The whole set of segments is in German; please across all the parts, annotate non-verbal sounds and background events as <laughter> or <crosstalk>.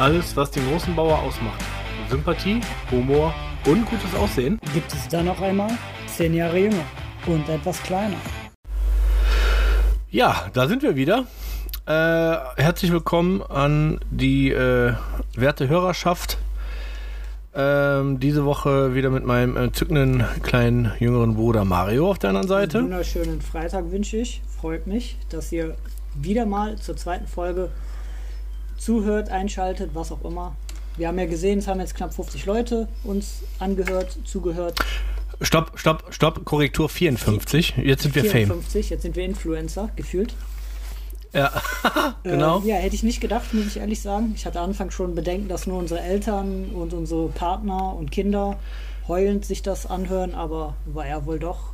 Alles, was den großen Bauer ausmacht. Sympathie, Humor und gutes Aussehen. Gibt es da noch einmal? Zehn Jahre jünger und etwas kleiner. Ja, da sind wir wieder. Äh, herzlich willkommen an die äh, werte Hörerschaft. Ähm, diese Woche wieder mit meinem entzückenden kleinen jüngeren Bruder Mario auf der anderen Seite. Einen wunderschönen Freitag wünsche ich. Freut mich, dass ihr wieder mal zur zweiten Folge zuhört, einschaltet, was auch immer. Wir haben ja gesehen, es haben jetzt knapp 50 Leute uns angehört, zugehört. Stopp, stopp, stopp, Korrektur 54. Jetzt sind wir 54, Fame. jetzt sind wir Influencer, gefühlt. Ja, <laughs> genau. Äh, ja, hätte ich nicht gedacht, muss ich ehrlich sagen. Ich hatte Anfang schon Bedenken, dass nur unsere Eltern und unsere Partner und Kinder heulend sich das anhören, aber war ja wohl doch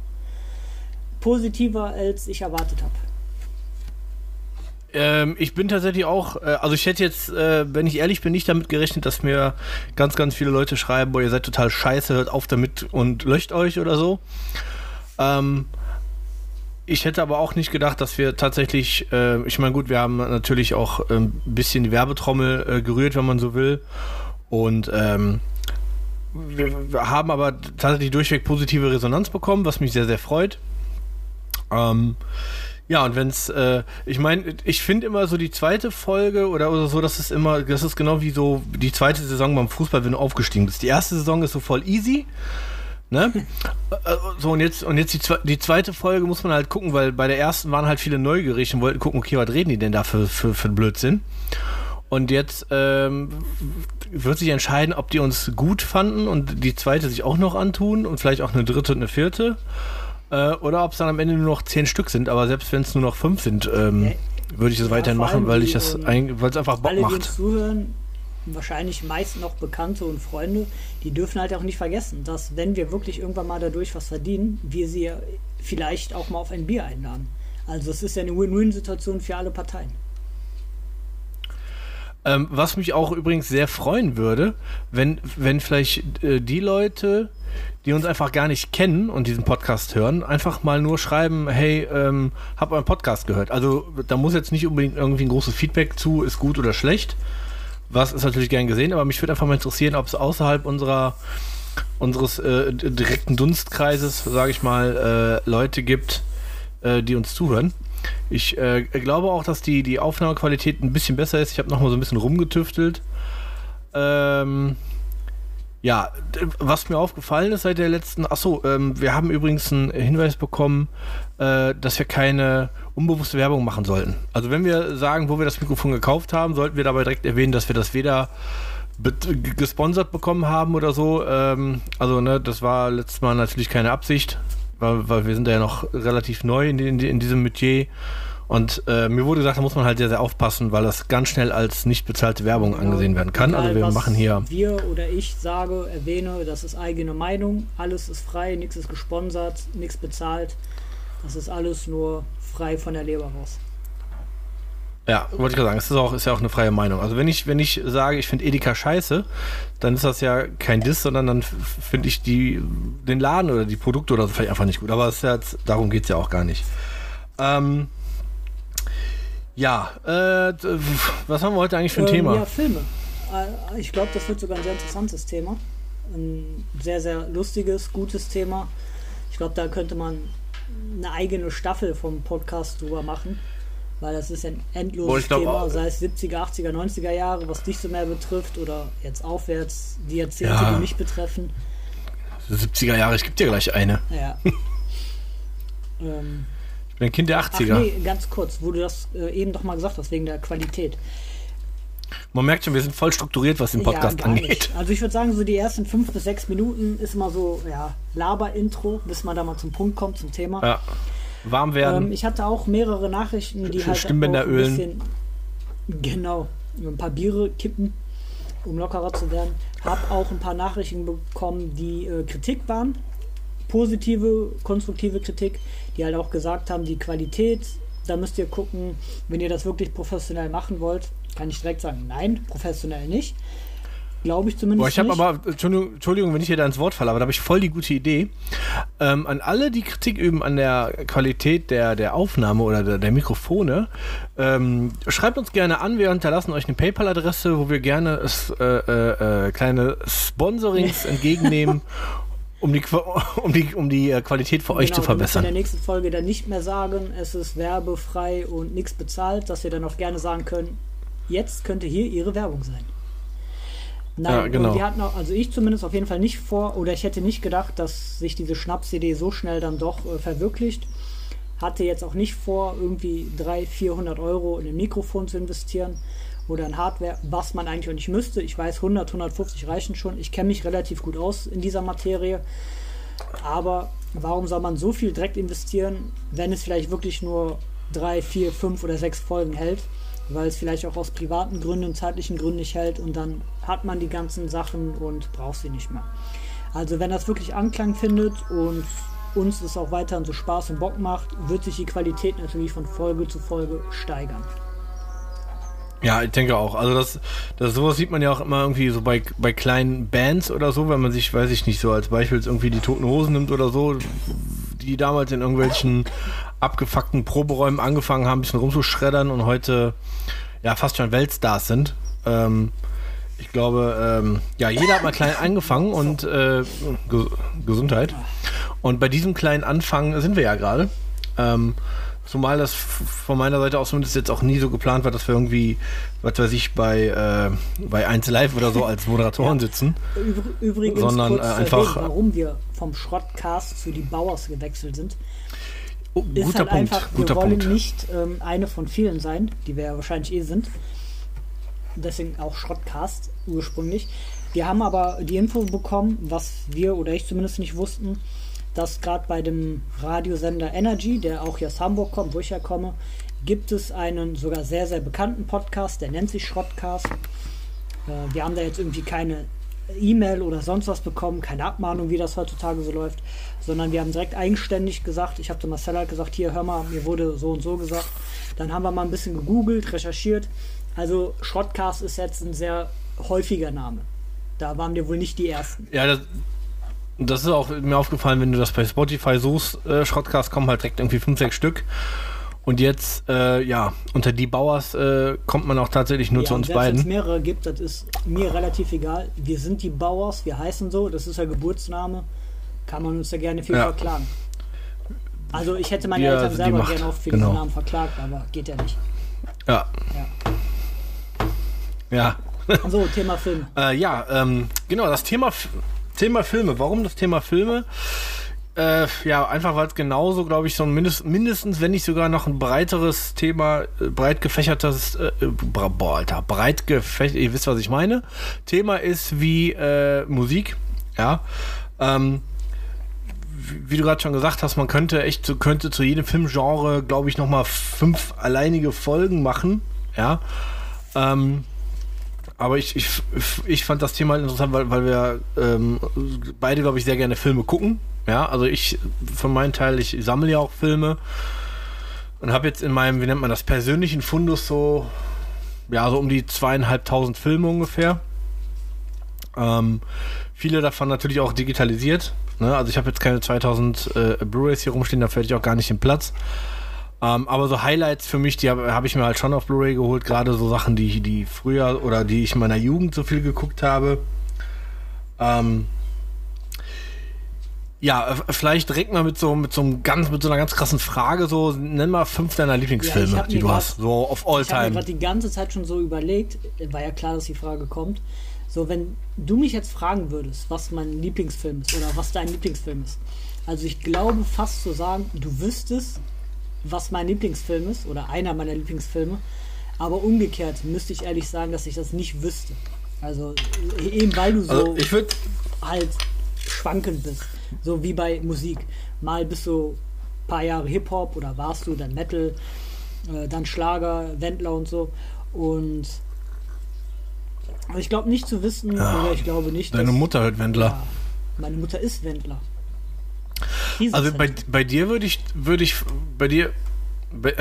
positiver, als ich erwartet habe. Ähm, ich bin tatsächlich auch, äh, also ich hätte jetzt, äh, wenn ich ehrlich bin, nicht damit gerechnet, dass mir ganz, ganz viele Leute schreiben, boah, ihr seid total scheiße, hört auf damit und löscht euch oder so. Ähm, ich hätte aber auch nicht gedacht, dass wir tatsächlich, äh, ich meine, gut, wir haben natürlich auch ein ähm, bisschen die Werbetrommel äh, gerührt, wenn man so will. Und ähm, wir, wir, haben aber tatsächlich durchweg positive Resonanz bekommen, was mich sehr, sehr freut. Ähm, ja, und wenn es, äh, ich meine, ich finde immer so die zweite Folge oder, oder so, das ist immer, das ist genau wie so die zweite Saison beim Fußball, wenn du aufgestiegen bist. Die erste Saison ist so voll easy. Ne? <laughs> Äh, so, und jetzt, und jetzt die, die, zweite Folge muss man halt gucken, weil bei der ersten waren halt viele neugierig und wollten gucken, okay, was reden die denn da für, für, für Blödsinn? Und jetzt ähm, wird sich entscheiden, ob die uns gut fanden und die zweite sich auch noch antun und vielleicht auch eine dritte und eine vierte. Äh, oder ob es dann am Ende nur noch zehn Stück sind, aber selbst wenn es nur noch fünf sind, ähm, würde ich das ja, weiterhin machen, weil ich das ähm, weil es einfach Bock alle, macht. Die zuhören, wahrscheinlich meist noch Bekannte und Freunde, die dürfen halt auch nicht vergessen, dass wenn wir wirklich irgendwann mal dadurch was verdienen, wir sie vielleicht auch mal auf ein Bier einladen. Also es ist ja eine Win-Win-Situation für alle Parteien. Ähm, was mich auch übrigens sehr freuen würde, wenn, wenn vielleicht äh, die Leute, die uns einfach gar nicht kennen und diesen Podcast hören, einfach mal nur schreiben, hey, ähm, hab euren Podcast gehört. Also da muss jetzt nicht unbedingt irgendwie ein großes Feedback zu, ist gut oder schlecht. Was ist natürlich gern gesehen, aber mich würde einfach mal interessieren, ob es außerhalb unserer unseres äh, direkten Dunstkreises, sage ich mal, äh, Leute gibt, äh, die uns zuhören. Ich äh, glaube auch, dass die, die Aufnahmequalität ein bisschen besser ist. Ich habe nochmal so ein bisschen rumgetüftelt. Ähm, ja, was mir aufgefallen ist seit der letzten, achso, ähm, wir haben übrigens einen Hinweis bekommen, äh, dass wir keine unbewusste Werbung machen sollten. Also wenn wir sagen, wo wir das Mikrofon gekauft haben, sollten wir dabei direkt erwähnen, dass wir das weder gesponsert bekommen haben oder so. Ähm, also ne, das war letztes Mal natürlich keine Absicht, weil, weil wir sind ja noch relativ neu in, in, in diesem Metier. Und äh, mir wurde gesagt, da muss man halt sehr, sehr aufpassen, weil das ganz schnell als nicht bezahlte Werbung genau. angesehen werden kann. Egal, also wir machen hier. Wir oder ich sage, erwähne, das ist eigene Meinung. Alles ist frei, nichts ist gesponsert, nichts bezahlt. Das ist alles nur frei von der Leber raus. Ja, wollte ich gerade sagen, es ist, auch, ist ja auch eine freie Meinung. Also wenn ich, wenn ich sage, ich finde Edeka scheiße, dann ist das ja kein Diss, sondern dann finde ich die, den Laden oder die Produkte oder so vielleicht einfach nicht gut. Aber ja jetzt, darum geht es ja auch gar nicht. Ähm, ja, äh, was haben wir heute eigentlich für ein ähm, Thema? Ja, Filme. Äh, ich glaube, das wird sogar ein sehr interessantes Thema. Ein sehr, sehr lustiges, gutes Thema. Ich glaube, da könnte man eine eigene Staffel vom Podcast drüber machen. Weil das ist ein endloses glaub, Thema, sei es 70er, 80er, 90er Jahre, was dich so mehr betrifft oder jetzt aufwärts die Jahrzehnte, ja. die mich betreffen. 70er Jahre, ich gebe dir gleich eine. Ja. <laughs> ähm, ich bin ein Kind der 80er. Ach nee, ganz kurz, wo du das äh, eben doch mal gesagt hast, wegen der Qualität. Man merkt schon, wir sind voll strukturiert, was den Podcast ja, angeht. Nicht. <laughs> Also ich würde sagen, so die ersten fünf bis sechs Minuten ist immer so, ja, Laber-Intro, bis man da mal zum Punkt kommt, zum Thema. Ja. Warm werden. Ähm, ich hatte auch mehrere Nachrichten, die halt Stimmbänder auch ein ölen. bisschen, genau, ein paar Biere kippen, um lockerer zu werden. Hab auch ein paar Nachrichten bekommen, die äh, Kritik waren positive, konstruktive Kritik, die halt auch gesagt haben, die Qualität, da müsst ihr gucken, wenn ihr das wirklich professionell machen wollt, kann ich direkt sagen, nein, professionell nicht. Glaube ich zumindest. Boah, ich habe aber, Entschuldigung, wenn ich hier da ins Wort falle, aber da habe ich voll die gute Idee. Ähm, an alle, die Kritik üben an der Qualität der, der Aufnahme oder der, der Mikrofone, ähm, schreibt uns gerne an. Wir hinterlassen euch eine PayPal-Adresse, wo wir gerne äh, äh, äh kleine Sponsorings <laughs> entgegennehmen. Um die, <laughs> um, die, um die äh, Qualität für genau, euch zu verbessern. Wir in der nächsten Folge dann nicht mehr sagen, es ist werbefrei und nichts bezahlt, dass wir dann auch gerne sagen können, jetzt könnte hier Ihre Werbung sein. Nein, ja, genau. wir hatten auch, also ich zumindest auf jeden Fall nicht vor, oder ich hätte nicht gedacht, dass sich diese Schnapsidee so schnell dann doch äh, verwirklicht. Hatte jetzt auch nicht vor, irgendwie 300, 400 Euro in ein Mikrofon zu investieren oder in Hardware, was man eigentlich auch nicht müsste. Ich weiß, 100, 150 reichen schon. Ich kenne mich relativ gut aus in dieser Materie. Aber warum soll man so viel direkt investieren, wenn es vielleicht wirklich nur drei, vier, fünf oder sechs Folgen hält? weil es vielleicht auch aus privaten Gründen, zeitlichen Gründen nicht hält und dann hat man die ganzen Sachen und braucht sie nicht mehr. Also wenn das wirklich Anklang findet und uns das auch weiterhin so Spaß und Bock macht, wird sich die Qualität natürlich von Folge zu Folge steigern. Ja, ich denke auch. Also das, das sowas sieht man ja auch immer irgendwie so bei, bei kleinen Bands oder so, wenn man sich, weiß ich nicht, so als Beispiel irgendwie die Toten Hosen nimmt oder so, die damals in irgendwelchen abgefuckten Proberäumen angefangen haben, ein bisschen rumzuschreddern und heute ja fast schon Weltstars sind. Ähm, ich glaube, ähm, ja, jeder hat mal klein angefangen und äh, Ge Gesundheit. Und bei diesem kleinen Anfang sind wir ja gerade. Ähm, zumal das von meiner Seite aus zumindest jetzt auch nie so geplant war, dass wir irgendwie, was weiß ich, bei, äh, bei 1 Live oder so als Moderatoren ja. sitzen. Übrigens, sondern kurz äh, einfach. Reden, warum wir vom Schrottcast zu die Bauers gewechselt sind. Oh, ist halt Punkt, einfach, wir wollen Punkt. nicht ähm, eine von vielen sein, die wir ja wahrscheinlich eh sind. Deswegen auch Schrottcast ursprünglich. Wir haben aber die Info bekommen, was wir oder ich zumindest nicht wussten, dass gerade bei dem Radiosender Energy, der auch hier aus Hamburg kommt, wo ich ja komme, gibt es einen sogar sehr, sehr bekannten Podcast, der nennt sich Schrottcast. Äh, wir haben da jetzt irgendwie keine E-Mail oder sonst was bekommen, keine Abmahnung, wie das heutzutage so läuft, sondern wir haben direkt eigenständig gesagt, ich habe zu Marcel halt gesagt, hier hör mal, mir wurde so und so gesagt. Dann haben wir mal ein bisschen gegoogelt, recherchiert. Also Shotcast ist jetzt ein sehr häufiger Name. Da waren wir wohl nicht die Ersten. Ja, das, das ist auch mir aufgefallen, wenn du das bei Spotify suchst, äh, Shotcast kommen halt direkt irgendwie 5, 6 Stück. Und jetzt, äh, ja, unter die Bauers äh, kommt man auch tatsächlich nur ja, zu uns beiden. Wenn es mehrere gibt, das ist mir relativ egal. Wir sind die Bauers, wir heißen so, das ist der Geburtsname. Kann man uns da gerne viel ja. verklagen. Also ich hätte meine wir Eltern selber gerne auch für genau. diesen Namen verklagt, aber geht ja nicht. Ja. Ja. Ja. so, Thema Film. <laughs> äh, ja, ähm, genau, das Thema, Thema Filme. Warum das Thema Filme? Äh, ja, einfach weil es genauso, glaube ich, so ein mindest, mindestens, wenn nicht sogar noch ein breiteres Thema, äh, breit gefächertes, äh, äh boah, Alter, breit gefächert, ihr wisst, was ich meine, Thema ist wie äh, Musik, ja. Ähm, wie, du gerade schon gesagt hast, man könnte echt, könnte zu jedem Filmgenre, glaube ich, nochmal fünf alleinige Folgen machen, ja. Ähm, aber ich, ich, ich fand das Thema interessant, weil, weil wir ähm, beide, glaube ich, sehr gerne Filme gucken. Ja, also ich, von meinem Teil, ich sammle ja auch Filme und habe jetzt in meinem, wie nennt man das, persönlichen Fundus so, ja, so um die zweieinhalbtausend Filme ungefähr. Ähm, viele davon natürlich auch digitalisiert. Ne? Also ich habe jetzt keine 2000 äh, Blu-rays hier rumstehen, da fällt ich auch gar nicht den Platz. Ähm, aber so Highlights für mich, die habe hab ich mir halt schon auf Blu-ray geholt, gerade so Sachen, die, die früher oder die ich in meiner Jugend so viel geguckt habe. Ähm, ja, vielleicht direkt mal mit so mit so einem ganz mit so einer ganz krassen Frage so nenn mal fünf deiner Lieblingsfilme, ja, die du grad, hast, so auf All Time. Ich habe gerade die ganze Zeit schon so überlegt, war ja klar, dass die Frage kommt. So, wenn du mich jetzt fragen würdest, was mein Lieblingsfilm ist oder was dein Lieblingsfilm ist. Also ich glaube fast zu sagen, du wüsstest, was mein Lieblingsfilm ist oder einer meiner Lieblingsfilme. Aber umgekehrt müsste ich ehrlich sagen, dass ich das nicht wüsste. Also eben weil du so also ich halt schwankend bist. So wie bei Musik. Mal bist du ein paar Jahre Hip-Hop oder warst du dann Metal, äh, dann Schlager, Wendler und so. Und ich glaube nicht zu wissen, ja, oder ich glaube nicht. Deine dass, Mutter hört Wendler. Ja, meine Mutter ist Wendler. Also bei, bei dir würde ich, würde ich, bei dir, bei,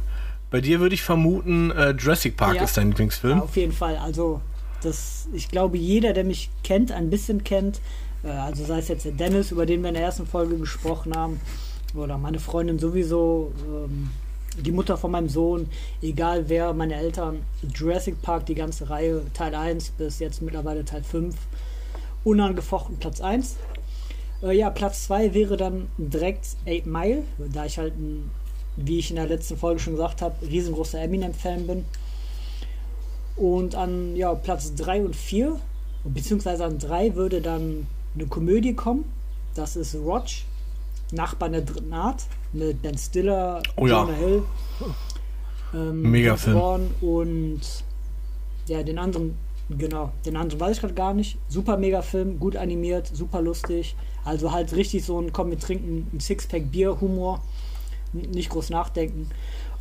<laughs> bei dir würde ich vermuten, äh, Jurassic Park ja. ist dein Lieblingsfilm. Ja, auf jeden Fall. Also das, ich glaube, jeder, der mich kennt, ein bisschen kennt, äh, also sei es jetzt der Dennis, über den wir in der ersten Folge gesprochen haben, oder meine Freundin sowieso, ähm, die Mutter von meinem Sohn, egal wer, meine Eltern, Jurassic Park, die ganze Reihe, Teil 1 bis jetzt mittlerweile Teil 5, unangefochten Platz 1. Äh, ja, Platz 2 wäre dann direkt 8 Mile, da ich halt, ein, wie ich in der letzten Folge schon gesagt habe, riesengroßer Eminem-Fan bin. Und an ja, Platz 3 und 4, beziehungsweise an 3 würde dann eine Komödie kommen. Das ist Roach, Nachbarn der dritten Art, mit Ben Stiller, oh, Jonah ja. Hill. Ähm, Mega Film. Und ja, den anderen, genau, den anderen weiß ich gerade gar nicht. Super mega Film, gut animiert, super lustig. Also halt richtig so ein, komm, wir trinken ein Sixpack Bier, Humor, nicht groß nachdenken.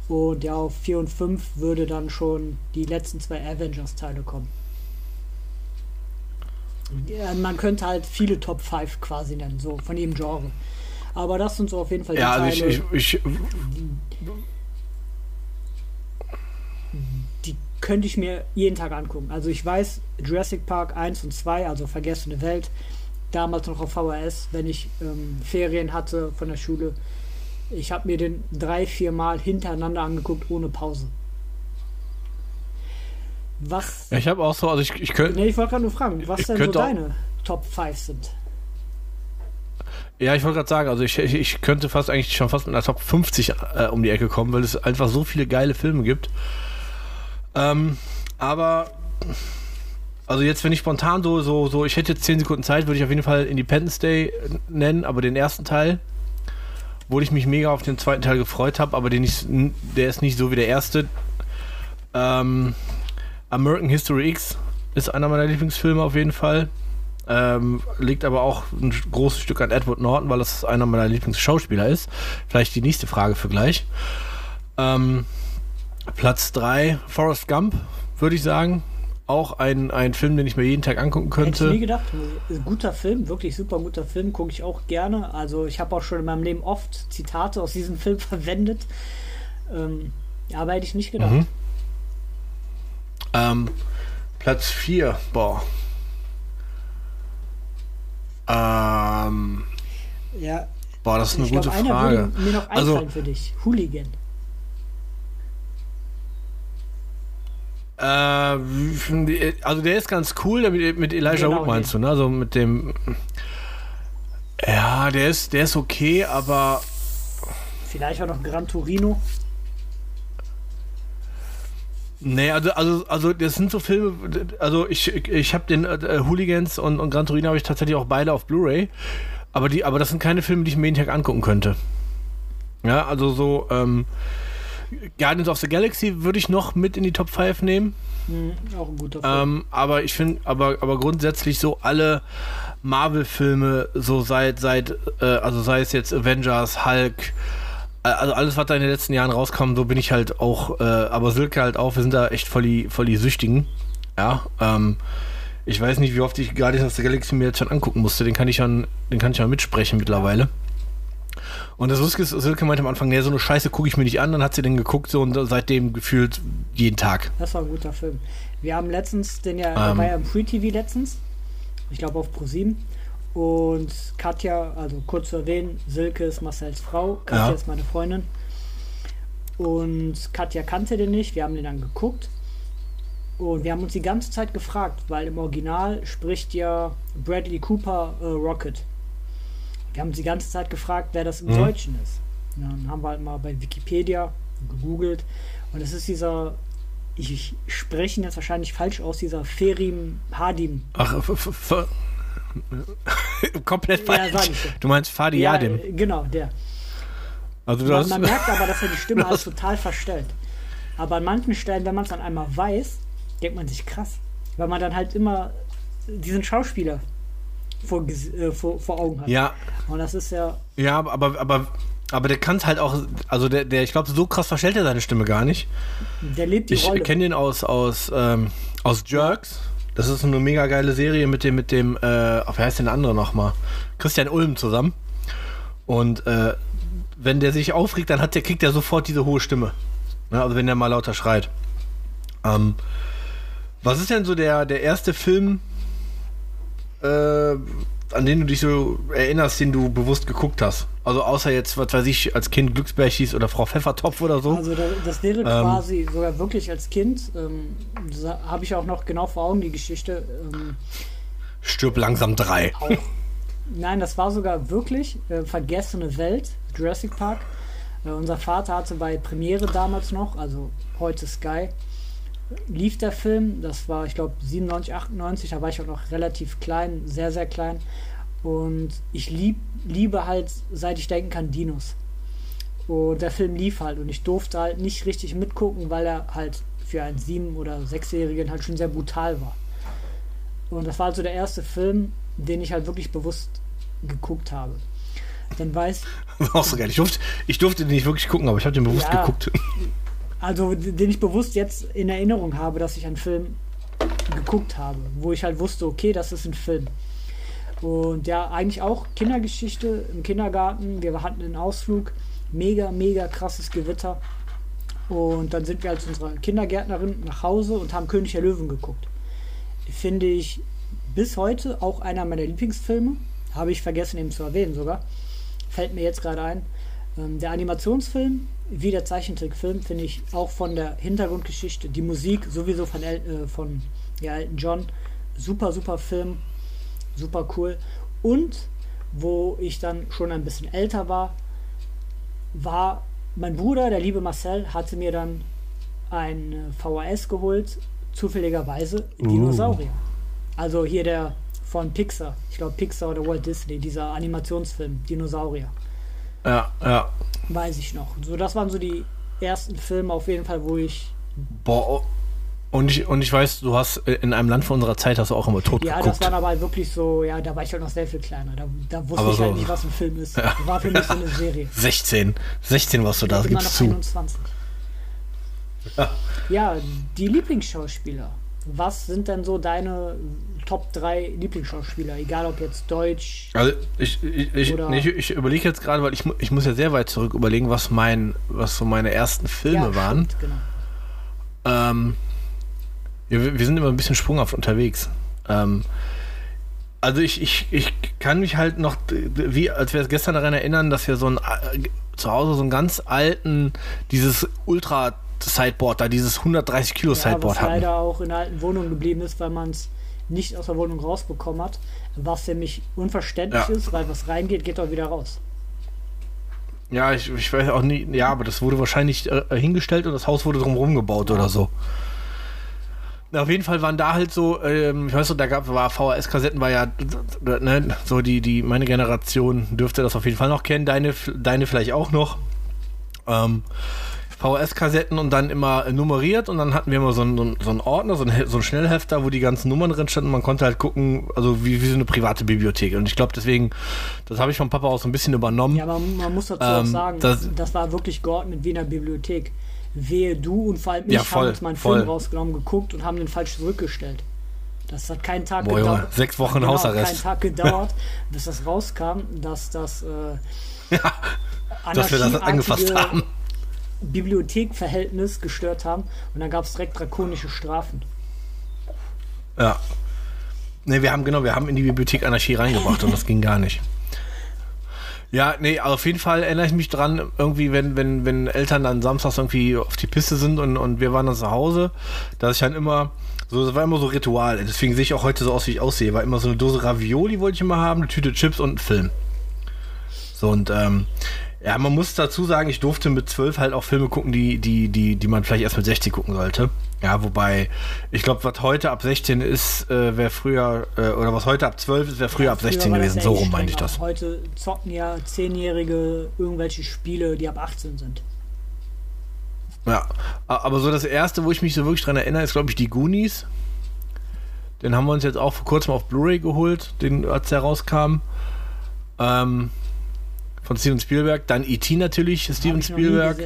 Und ja, auf 4 und 5 würde dann schon die letzten zwei Avengers-Teile kommen. Ja, man könnte halt viele Top 5 quasi nennen, so von jedem Genre. Aber das sind so auf jeden Fall die ja, Teile. Also ich, ich, ich die könnte ich mir jeden Tag angucken. Also ich weiß, Jurassic Park 1 und 2, also Vergessene Welt, damals noch auf VHS, wenn ich ähm, Ferien hatte von der Schule. Ich habe mir den drei, vier Mal hintereinander angeguckt, ohne Pause. Was? Ja, ich habe auch so, also ich, ich könnte. Nee, ich wollte gerade nur fragen, was denn so deine Top 5 sind. Ja, ich wollte gerade sagen, also ich, ich, ich, könnte fast eigentlich schon fast mit einer Top 50 äh, um die Ecke kommen, weil es einfach so viele geile Filme gibt. Ähm, aber also jetzt, wenn ich spontan so, so, so, ich hätte jetzt 10 Sekunden Zeit, würde ich auf jeden Fall Independence Day nennen, aber den ersten Teil, wo ich mich mega auf den zweiten Teil gefreut habe, aber den ich, der ist nicht so wie der erste. Ähm, American History X ist einer meiner Lieblingsfilme auf jeden Fall. Ähm, liegt aber auch ein großes Stück an Edward Norton, weil das einer meiner Lieblingsschauspieler ist. Vielleicht die nächste Frage für gleich. Ähm, Platz 3, Forrest Gump, würde ich sagen. Auch ein, ein Film, den ich mir jeden Tag angucken könnte. Hätte ich nie gedacht. Guter Film, wirklich super guter Film, gucke ich auch gerne. Also ich habe auch schon in meinem Leben oft Zitate aus diesem <laughs> Film verwendet. Ähm, aber hätte ich nicht gedacht. Mhm. Ähm, Platz 4, boah. Ähm, ja. Boah, das ist eine gute glaub, Frage. mir noch also, für dich. Hooligan. Äh, also der ist ganz cool, mit, mit Elijah genau, Wood meinst du, ne? Also mit dem. Ja, der ist, der ist okay, aber. Vielleicht auch noch Gran Torino. Nee, also, also, also das sind so Filme, also ich, ich habe den äh, Hooligans und, und Gran Torino habe ich tatsächlich auch beide auf Blu-ray, aber die, aber das sind keine Filme, die ich mir jeden Tag angucken könnte. Ja, also so, ähm, Guardians of the Galaxy würde ich noch mit in die Top 5 nehmen. Mhm, auch ein guter Film. Ähm, aber ich finde, aber, aber grundsätzlich so alle Marvel-Filme, so seit, seit, äh, also sei es jetzt Avengers, Hulk, also alles, was da in den letzten Jahren rauskam, so bin ich halt auch, äh, aber Silke halt auch, wir sind da echt voll die, voll die Süchtigen. Ja, ähm, ich weiß nicht, wie oft ich Guardians of the Galaxy mir jetzt schon angucken musste, den kann ich schon, den kann ich schon mitsprechen mittlerweile. Und das Lustige ist, Silke meinte am Anfang, nee, so eine Scheiße gucke ich mir nicht an, dann hat sie den geguckt so und seitdem gefühlt jeden Tag. Das war ein guter Film. Wir haben letztens den ja, ähm, war ja im Free TV letztens, ich glaube auf ProSieben und Katja, also kurz zu erwähnen, Silke ist Marcells Frau, Katja ja. ist meine Freundin. Und Katja kannte den nicht, wir haben den dann geguckt. Und wir haben uns die ganze Zeit gefragt, weil im Original spricht ja Bradley Cooper äh, Rocket. Wir haben uns die ganze Zeit gefragt, wer das im mhm. Deutschen ist. Ja, dann haben wir halt mal bei Wikipedia gegoogelt. Und es ist dieser, ich, ich spreche ihn jetzt wahrscheinlich falsch aus, dieser Ferim Hadim. Ach, <laughs> Komplett falsch. Ja, du meinst Fadi ja, Yadim. Genau, der. Also man, man merkt aber, dass er die Stimme halt total verstellt. Aber an manchen Stellen, wenn man es dann einmal weiß, denkt man sich krass. Weil man dann halt immer diesen Schauspieler vor, äh, vor, vor Augen hat. Ja. Und das ist ja. Ja, aber, aber, aber der kann es halt auch, also der, der ich glaube, so krass verstellt er seine Stimme gar nicht. Der lebt die ich Rolle. Ich kenne den aus, aus, ähm, aus Jerks. Das ist eine mega geile Serie mit dem, mit dem, äh, wer heißt denn der andere nochmal? Christian Ulm zusammen. Und äh, wenn der sich aufregt, dann hat der, kriegt er sofort diese hohe Stimme. Ne? Also wenn der mal lauter schreit. Ähm, Was ist denn so der, der erste Film, äh, an den du dich so erinnerst, den du bewusst geguckt hast? Also außer jetzt, was weiß ich, als Kind Glücksbärchis oder Frau Pfeffertopf oder so? Also das, wäre Ähm. quasi sogar wirklich als Kind, ähm, habe ich auch noch genau vor Augen, die Geschichte. Ähm, Stirb langsam drei. auch. Nein, das war sogar wirklich äh, Vergessene Welt, Jurassic Park. Äh, unser Vater hatte bei Premiere damals noch, also heute Sky, lief der Film. Das war, ich glaube, 97, 98, da war ich auch noch relativ klein, sehr, sehr klein. Und ich lieb, liebe halt, seit ich denken kann, Dinos. Und der Film lief halt und ich durfte halt nicht richtig mitgucken, weil er halt für einen sieben- oder sechsjährigen halt schon sehr brutal war. Und das war also der erste Film, den ich halt wirklich bewusst geguckt habe. Dann weiß, Auch so geil. Ich durfte, ich durfte den nicht wirklich gucken, aber ich habe den bewusst Ja. geguckt. <laughs> also den ich bewusst jetzt in Erinnerung habe, dass ich einen Film geguckt habe, wo ich halt wusste, okay, das ist ein Film. Und ja, eigentlich auch Kindergeschichte im Kindergarten. Wir hatten einen Ausflug, mega, mega krasses Gewitter. Und dann sind wir als unsere Kindergärtnerin nach Hause und haben König der Löwen geguckt. Finde ich bis heute auch einer meiner Lieblingsfilme. Habe ich vergessen eben zu erwähnen sogar. Fällt mir jetzt gerade ein. Ähm, der Animationsfilm, wie der Zeichentrickfilm, finde ich auch von der Hintergrundgeschichte, die Musik sowieso von, El äh, von ja, Elton John, super, super Film, super cool. Und wo ich dann schon ein bisschen älter war, war mein Bruder, der liebe Marcel, hatte mir dann ein äh, VHS geholt, zufälligerweise Dinosaurier. Also hier der von Pixar, ich glaube Pixar oder Walt Disney, dieser Animationsfilm, Dinosaurier. Ja, ja. Weiß ich noch. So, das waren so die ersten Filme auf jeden Fall, wo ich. Boah. oh. Und ich, und ich weiß, du hast äh, in einem Land von unserer Zeit hast du auch immer tot Ja, das geguckt. waren aber halt wirklich so, ja, da war ich halt noch sehr viel kleiner. Da, da wusste Aber ich so- halt nicht, was ein Film ist. War für mich so eine <laughs> Serie. 16. 16 warst du da, gibst noch zu. 21. Ja. Ja, die Lieblingsschauspieler. Was sind denn so deine Top 3 Lieblingsschauspieler? Egal ob jetzt Deutsch. Also ich, ich, ich, nee, ich, ich überlege jetzt gerade, weil ich, ich muss ja sehr weit zurück überlegen, was mein, was so meine ersten Filme ja, waren. stimmt, Genau. Ähm, wir, wir sind immer ein bisschen sprunghaft unterwegs. Ähm, also ich, ich, ich kann mich halt noch, wie als wir es gestern daran erinnern, dass wir so ein äh, zu Hause so einen ganz alten, dieses Ultra Sideboard da, dieses 130 Kilo Ja, Sideboard was hatten. leider auch in der alten Wohnung geblieben ist, weil man es nicht aus der Wohnung rausbekommen hat. Was nämlich unverständlich Ja. ist, weil was reingeht, geht auch wieder raus. Ja, ich, ich weiß auch nicht, ja, aber das wurde wahrscheinlich äh, hingestellt und das Haus wurde drumherum gebaut oder so. Na, auf jeden Fall waren da halt so, ähm, ich weiß noch, da gab war VHS-Kassetten, war ja, ne, so die, die, meine Generation dürfte das auf jeden Fall noch kennen, deine, deine vielleicht auch noch. Ähm, VHS-Kassetten und dann immer nummeriert und dann hatten wir immer so einen, so einen Ordner, so einen, so einen Schnellhefter, wo die ganzen Nummern drin standen. Man konnte halt gucken, also wie, wie so eine private Bibliothek. Und ich glaube, deswegen, das habe ich vom Papa auch so ein bisschen übernommen. Ja, man, man muss dazu auch Ähm, sagen, das, das- war wirklich geordnet wie in der Bibliothek. Wehe du und vor allem ich Ja, voll, haben uns mal voll. Film rausgenommen, geguckt und haben den falsch zurückgestellt. Das hat keinen Tag Boah, gedauert. sechs Wochen genau, Hausarrest. keinen Tag gedauert, bis das rauskam, dass das äh, dass wir das angefasst haben. Bibliothekverhältnis gestört haben und dann gab es direkt drakonische Strafen. Ja. Ne, wir haben, genau, wir haben in die Bibliothek Anarchie reingebracht und das ging gar nicht. Ja, nee, auf jeden Fall erinnere ich mich dran, irgendwie, wenn, wenn, wenn Eltern dann samstags irgendwie auf die Piste sind und, und wir waren dann zu Hause, dass ich dann immer, so, das war immer so Ritual. Deswegen sehe ich auch heute so aus, wie ich aussehe. War immer so eine Dose Ravioli wollte ich immer haben, eine Tüte Chips und einen Film. So, und ähm, ja, man muss dazu sagen, ich durfte mit zwölf halt auch Filme gucken, die, die, die, die man vielleicht erst mit 60 gucken sollte. Ja, wobei, ich glaube, was heute ab 16 ist, äh, wäre früher, äh, oder was heute ab 12 ist, wäre früher ab 16 Früher gewesen. ja So rum meinte ich das. Heute zocken ja Zehnjährige irgendwelche Spiele, die ab 18 sind. Ja, aber so das erste, wo ich mich so wirklich dran erinnere, ist, glaube ich, die Goonies. Den haben wir uns jetzt auch vor kurzem auf Blu-ray geholt, den, als der rauskam. Ähm, von Steven Spielberg. Dann E.T. natürlich, Steven Spielberg.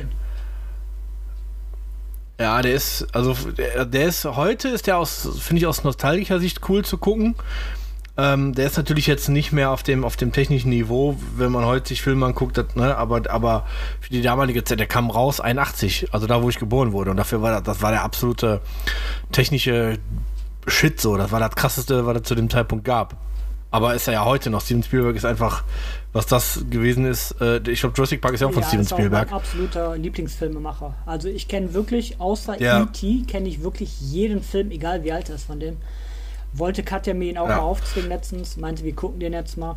Ja, der ist, also der, der ist, heute ist der aus, finde ich aus nostalgischer Sicht cool zu gucken. Ähm, der ist natürlich jetzt nicht mehr auf dem, auf dem technischen Niveau, wenn man heute sich Filme anguckt, das, ne? aber, aber für die damalige Zeit, der kam raus 81, also da, wo ich geboren wurde. Und dafür war das, das war der absolute technische Shit so. Das war das krasseste, was es zu dem Zeitpunkt gab. Aber ist er ja heute noch. Steven Spielberg ist einfach, was das gewesen ist. Äh, ich glaube, Jurassic Park ist ja auch von ja, Steven Spielberg. Auch mein absoluter Lieblingsfilmemacher. Also ich kenne wirklich, außer Ja. E.T., kenne ich wirklich jeden Film, egal wie alt er ist von dem. Wollte Katja mir ihn auch Ja. mal aufzwingen letztens, meinte, wir gucken den jetzt mal.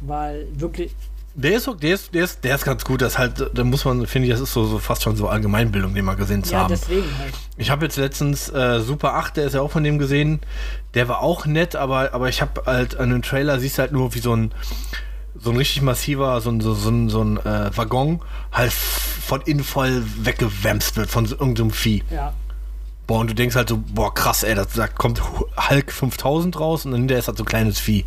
Weil wirklich, Der ist, der ist, der ist, der ist ganz gut. Das halt, da muss man, finde ich, das ist so, so fast schon so Allgemeinbildung, den mal gesehen zu ja, haben. deswegen halt. Ich habe jetzt letztens äh, Super 8, der ist ja auch von dem gesehen. Der war auch nett, aber, aber ich habe halt an dem Trailer siehst du halt nur wie so ein so ein richtig massiver, so ein, so, so ein, so ein äh, Waggon halt von innen voll weggewämst wird von so irgendeinem Vieh. Ja. Boah, und du denkst halt so, boah, krass, ey, das, da kommt Hulk 5000 raus und dann hinterher ist halt so ein kleines Vieh.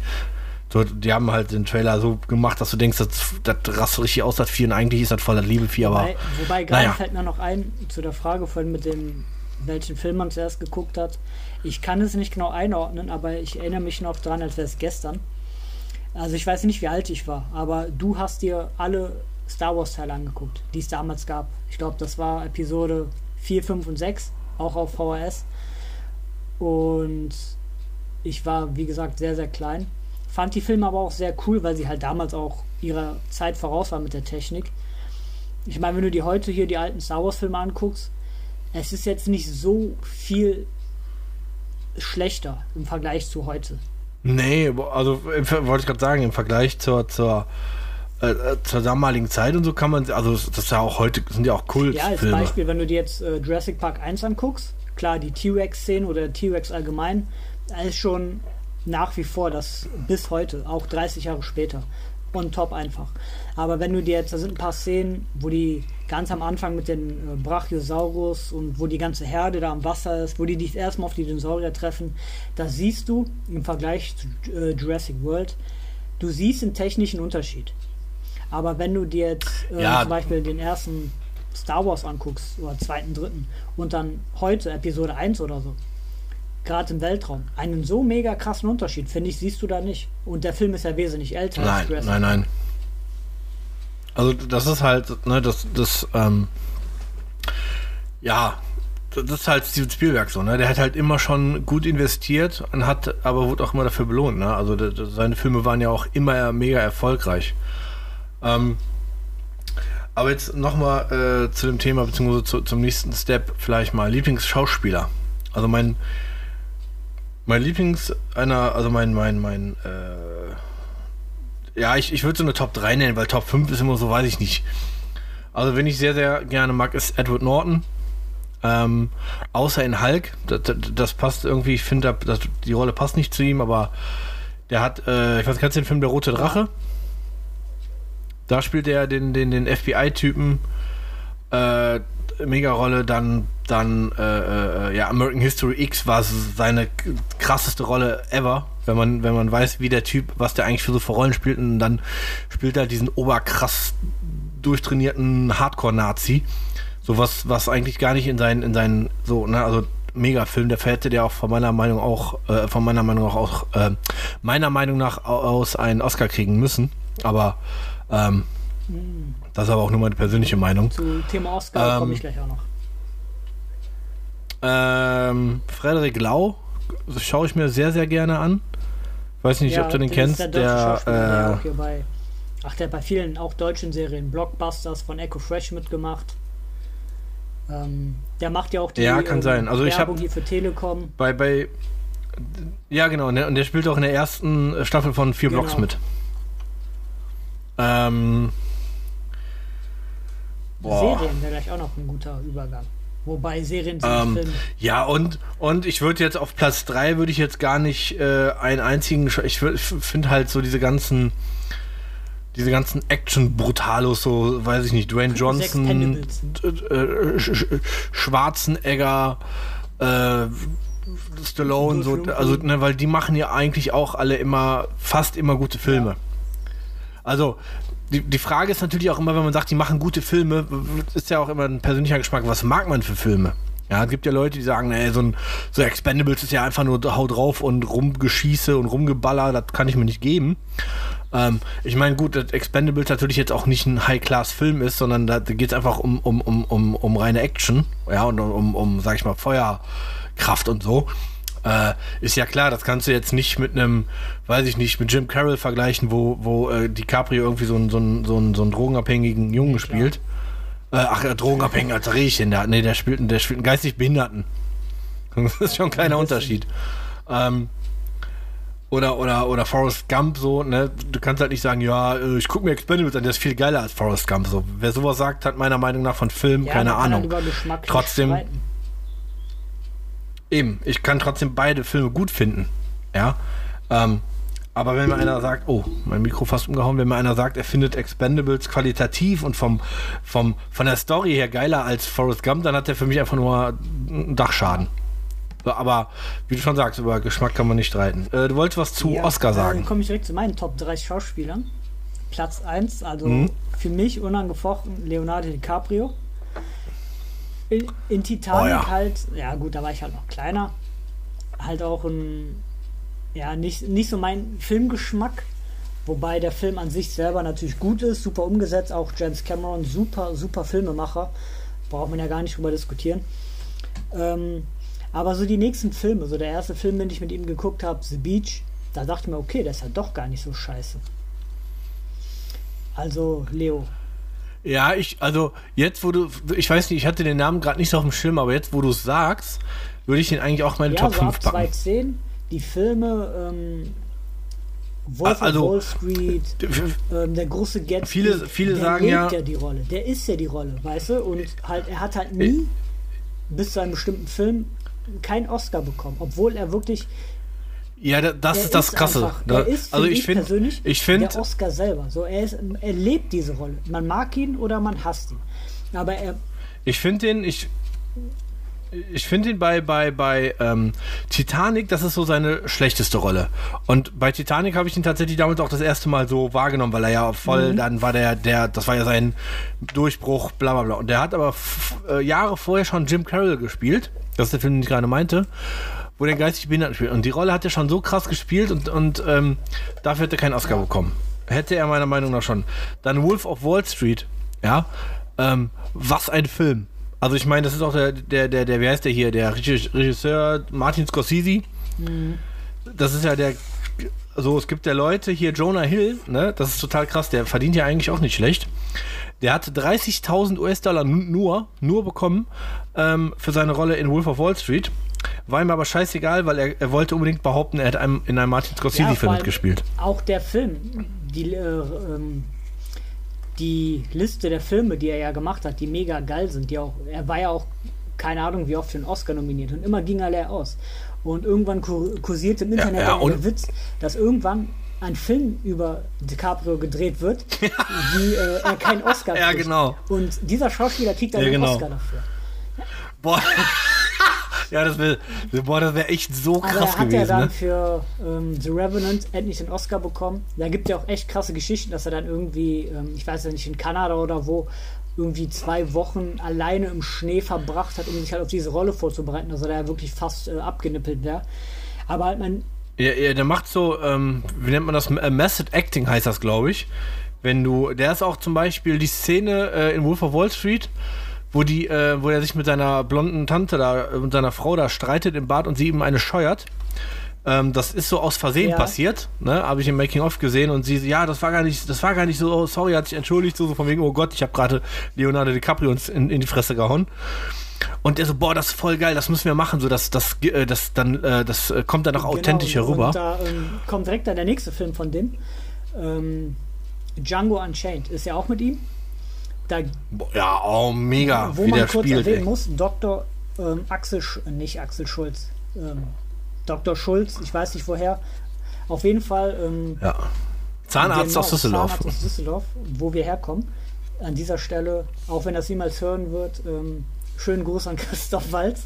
So, die haben halt den Trailer so gemacht, dass du denkst, das, das rastet richtig aus, das Vieh, und eigentlich ist das voller Liebe-Vieh, aber Wobei, wobei gerade naja. fällt mir noch ein zu der Frage vorhin mit dem, welchen Film man zuerst geguckt hat. Ich kann es nicht genau einordnen, aber ich erinnere mich noch dran, als wäre es gestern. Also ich weiß nicht, wie alt ich war, aber du hast dir alle Star Wars Teile angeguckt, die es damals gab. Ich glaube, das war Episode 4, 5 und 6, auch auf VHS. Und ich war, wie gesagt, sehr, sehr klein. Fand die Filme aber auch sehr cool, weil sie halt damals auch ihrer Zeit voraus waren mit der Technik. Ich meine, wenn du dir heute hier die alten Star Wars Filme anguckst, es ist jetzt nicht so viel schlechter im Vergleich zu heute. Nee, also wollte ich gerade sagen, im Vergleich zur, zur, äh, äh, zur damaligen Zeit und so kann man, also das ist ja auch heute, sind ja auch Ja, als Kultfilme. Beispiel, wenn du dir jetzt äh, Jurassic Park 1 anguckst, klar, die T-Rex-Szene oder T-Rex allgemein, ist schon nach wie vor das bis heute, auch 30 Jahre später. On top einfach. Aber wenn du dir jetzt, da sind ein paar Szenen, wo die ganz am Anfang mit den äh, Brachiosaurus und wo die ganze Herde da am Wasser ist, wo die dich erstmal auf die Dinosaurier treffen, da siehst du im Vergleich zu äh, Jurassic World, du siehst einen technischen Unterschied. Aber wenn du dir jetzt äh, Ja. zum Beispiel den ersten Star Wars anguckst, oder zweiten, dritten, und dann heute Episode 1 oder so, gerade im Weltraum, einen so mega krassen Unterschied, finde ich, siehst du da nicht. Und der Film ist ja wesentlich älter Nein, als nein, nein. Also das ist halt, ne, das, das, ähm, ja, das ist halt Steven Spielberg so, ne? Der hat halt immer schon gut investiert und hat, aber wurde auch immer dafür belohnt, ne? Also seine Filme waren ja auch immer mega erfolgreich. Ähm, aber jetzt nochmal äh, zu dem Thema, beziehungsweise zu, zum nächsten Step vielleicht mal Lieblingsschauspieler. Also mein mein Lieblings einer, also mein, mein, mein, äh, ja, ich, ich würde so eine Top 3 nennen, weil Top 5 ist immer so, weiß ich nicht. Also, wen ich sehr, sehr gerne mag, ist Edward Norton. Ähm, außer in Hulk. Das, das, das passt irgendwie, ich finde, die Rolle passt nicht zu ihm, aber der hat, äh, ich weiß, kennst du den Film Der Rote Drache? Da spielt er den, den, den FBI-Typen. Äh, Mega-Rolle, dann, dann äh, äh, ja, American History X war seine krasseste Rolle ever, wenn man, wenn man weiß, wie der Typ, was der eigentlich für so für Rollen spielt, und dann spielt er diesen oberkrass durchtrainierten Hardcore-Nazi. So was, was eigentlich gar nicht in seinen, in seinen, so, ne, also Mega-Film, der hätte der auch von meiner Meinung auch, äh, von meiner Meinung auch, äh, meiner Meinung nach au- aus einen Oscar kriegen müssen. Aber ähm, das ist aber auch nur meine persönliche Meinung. Zu Thema Oscar Ähm, komme ich gleich auch noch. Ähm, Frederik Lau schaue ich mir sehr, sehr gerne an. Weiß nicht, ob du den kennst. Der, Der, Schauspieler, der äh, auch hier bei, ach, der hat bei vielen, auch deutschen Serien, Blockbusters von Echo Fresh mitgemacht. Ähm, der macht ja auch die Ja, kann ähm, sein. Also ich Werbung hab- hier für Telekom. bei, bei, ja genau, ne, und der spielt auch in der ersten Staffel von Vier Genau. Blocks mit. Ähm, boah. Serien wäre gleich auch noch ein guter Übergang. Wobei Serien sind Ähm, Filme. ja, und, und ich würde jetzt auf Platz 3 würde ich jetzt gar nicht äh, einen einzigen, ich, ich finde halt so diese ganzen, diese ganzen Action-Brutalos, so, weiß ich nicht, Dwayne Johnson, äh, äh, Sch Sch Schwarzenegger, äh, Stallone, so, also, ne, weil die machen ja eigentlich auch alle immer, fast immer gute Filme. Ja. Also, die, die Frage ist natürlich auch immer, wenn man sagt, die machen gute Filme, ist ja auch immer ein persönlicher Geschmack. Was mag man für Filme? Ja, es gibt ja Leute, die sagen, nee, so ein so Expendables ist ja einfach nur Haut drauf und Rumgeschieße und Rumgeballer, das kann ich mir nicht geben. Ähm, ich meine, gut, dass Expendables natürlich jetzt auch nicht ein High-Class-Film ist, sondern da geht es einfach um, um, um, um, um reine Action, ja, und um, um, sag ich mal, Feuerkraft und so. Äh, ist ja klar, das kannst du jetzt nicht mit einem, weiß ich nicht, mit Jim Carroll vergleichen, wo, wo äh, DiCaprio irgendwie so einen so so einen, so einen drogenabhängigen Jungen ja, spielt. Äh, ach, äh, drogenabhängig als Rehchen, der, nee, der spielt, der spielt einen geistig Behinderten. <laughs> Das ist schon ein kleiner Unterschied. Ähm, oder, oder, oder Forrest Gump so, ne? Du kannst halt nicht sagen, ja, äh, ich gucke mir Expendables an, der ist viel geiler als Forrest Gump. So, wer sowas sagt, hat meiner Meinung nach von Film ja, keine Ahnung. Trotzdem. Eben, ich kann trotzdem beide Filme gut finden. Ja. Ähm, aber wenn mir einer sagt, oh, mein Mikro fast umgehauen, wenn mir einer sagt, er findet Expendables qualitativ und vom, vom, von der Story her geiler als Forrest Gump, dann hat er für mich einfach nur einen Dachschaden. Aber wie du schon sagst, über Geschmack kann man nicht streiten. Äh, du wolltest was zu ja, Oscar sagen. Dann komme ich direkt zu meinen Top 3 Schauspielern. Platz 1, also mhm. für mich unangefochten Leonardo DiCaprio. In, in Titanic oh, ja. halt, ja gut, da war ich halt noch kleiner. Halt auch ein, ja, nicht, nicht so mein Filmgeschmack. Wobei der Film an sich selber natürlich gut ist, super umgesetzt. Auch James Cameron, super, super Filmemacher. Braucht man ja gar nicht drüber diskutieren. Ähm, aber so die nächsten Filme, so der erste Film, den ich mit ihm geguckt habe, The Beach, da dachte ich mir, okay, der ist ja doch gar nicht so scheiße. Also, Leo. Ja, ich, also jetzt, wo du, ich weiß nicht, ich hatte den Namen gerade nicht so auf dem Schirm, aber jetzt, wo du es sagst, würde ich den eigentlich auch meine ja, Top so 5 ab packen. 2010, die Filme, ähm, Wolf also, of Wall Street, ähm, der große Gatsby, viele, viele der sagen ja, ja die Rolle, der ist ja die Rolle, weißt du, und halt, er hat halt nie äh, bis zu einem bestimmten Film keinen Oscar bekommen, obwohl er wirklich. Ja, das ist das Krasse. Einfach, da, ist, also ich, ich finde, persönlich ich find, der Oscar selber. So, er, ist, er lebt diese Rolle. Man mag ihn oder man hasst ihn. Aber er. Ich finde den, ich, ich finde ihn bei, bei, bei ähm, Titanic, das ist so seine schlechteste Rolle. Und bei Titanic habe ich ihn tatsächlich damit auch das erste Mal so wahrgenommen, weil er ja voll, mhm. dann war der, der, das war ja sein Durchbruch, bla bla bla. Und der hat aber äh, Jahre vorher schon Jim Carroll gespielt. Das ist der Film, den ich gerade meinte. Wo der geistig Behinderten spielt. Und die Rolle hat er schon so krass gespielt und, und ähm, dafür hätte er keinen Oscar bekommen. Hätte er meiner Meinung nach schon. Dann Wolf of Wall Street. Ja. Ähm, was ein Film. Also ich meine, das ist auch der, der, der, der, wie heißt der hier, der Regisseur Martin Scorsese. Mhm. Das ist ja der, so es gibt ja Leute hier, Jonah Hill, ne, das ist total krass, der verdient ja eigentlich auch nicht schlecht. Der hat 30.000 US-Dollar nur, nur bekommen ähm, für seine Rolle in Wolf of Wall Street. War ihm aber scheißegal, weil er, er wollte unbedingt behaupten, er hätte einem, in einem Martin Scorsese-Film ja, mitgespielt. Auch der Film, die, äh, ähm, die Liste der Filme, die er ja gemacht hat, die mega geil sind, die auch, er war ja auch, keine Ahnung, wie oft für einen Oscar nominiert und immer ging er leer aus. Und irgendwann kursierte im Internet ja, ja, der Witz, dass irgendwann ein Film über DiCaprio gedreht wird, <laughs> wie äh, er keinen Oscar kriegt. Ja, genau. Und dieser Schauspieler kriegt dann ja, genau. Oscar dafür. Boah. <laughs> ja, das wäre wär echt so krass Aber er hat ja dann ne? für ähm, The Revenant endlich den Oscar bekommen. Da gibt es ja auch echt krasse Geschichten, dass er dann irgendwie, ähm, ich weiß ja nicht, in Kanada oder wo, irgendwie zwei Wochen alleine im Schnee verbracht hat, um sich halt auf diese Rolle vorzubereiten, dass er da wirklich fast äh, abgenippelt wäre. Aber halt man. Ja, ja, der macht so, ähm, wie nennt man das? Äh, Method Acting heißt das, glaube ich. Wenn du, der ist auch zum Beispiel die Szene äh, in Wolf of Wall Street, wo die, äh, wo er sich mit seiner blonden Tante da, und seiner Frau da streitet im Bad und sie ihm eine scheuert. Ähm, das ist so aus Versehen ja. passiert, ne? Habe ich im Making of gesehen und sie, ja, das war gar nicht, das war gar nicht so, oh, sorry, hat sich entschuldigt, so, so von wegen, oh Gott, ich habe gerade Leonardo DiCaprio in, in die Fresse gehauen. Und der so, boah, das ist voll geil, das müssen wir machen, so dass das, äh, das dann, äh, das äh, kommt dann auch genau, authentisch herüber. Und da ähm, kommt direkt dann der nächste Film von dem. Ähm, Django Unchained ist ja auch mit ihm. Da, ja, oh, mega, wo man kurz spielt, erwähnen ey. muss, Dr. Ähm, Axel, nicht Axel Schulz, ähm, Dr. Schulz, ich weiß nicht woher. Auf jeden Fall. Ähm, ja. Zahnarzt genau, aus Düsseldorf. Zahnarzt aus Düsseldorf, wo wir herkommen. An dieser Stelle, auch wenn das niemals hören wird, ähm, schönen Gruß an <laughs> Christoph Walz.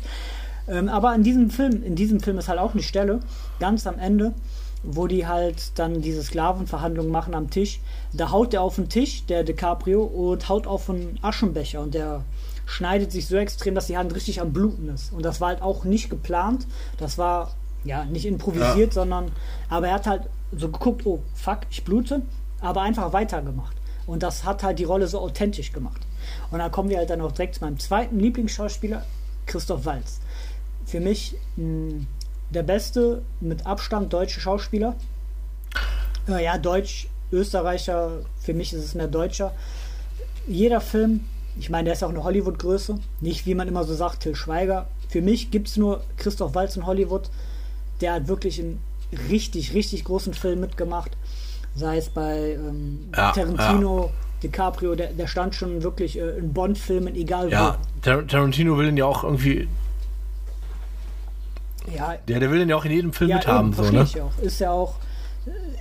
Ähm, aber in diesem Film, in diesem Film ist halt auch eine Stelle, ganz am Ende, wo die halt dann diese Sklavenverhandlungen machen am Tisch. Da haut er auf den Tisch, der DiCaprio, und haut auf einen Aschenbecher und der schneidet sich so extrem, dass die Hand richtig am Bluten ist. Und das war halt auch nicht geplant. Das war ja nicht improvisiert, ja. sondern aber er hat halt so geguckt, oh fuck, ich blute, aber einfach weitergemacht. Und das hat halt die Rolle so authentisch gemacht. Und dann kommen wir halt dann auch direkt zu meinem zweiten Lieblingsschauspieler, Christoph Walz. Für mich mh, der beste mit Abstand deutsche Schauspieler. Äh, ja, Deutsch, Österreicher, für mich ist es mehr Deutscher. Jeder Film, ich meine, der ist auch eine Hollywood-Größe. Nicht, wie man immer so sagt, Till Schweiger. Für mich gibt es nur Christoph Walz in Hollywood. Der hat wirklich einen richtig, richtig großen Film mitgemacht. Sei es bei ähm, ja, Tarantino, ja. DiCaprio, der, der, stand schon wirklich äh, in Bond-Filmen, egal ja, wo. Ja, Tarantino will ihn ja auch irgendwie. Ja, der, der will ihn ja auch in jedem Film ja, mithaben. So, ne? Ich auch. Ist ja auch.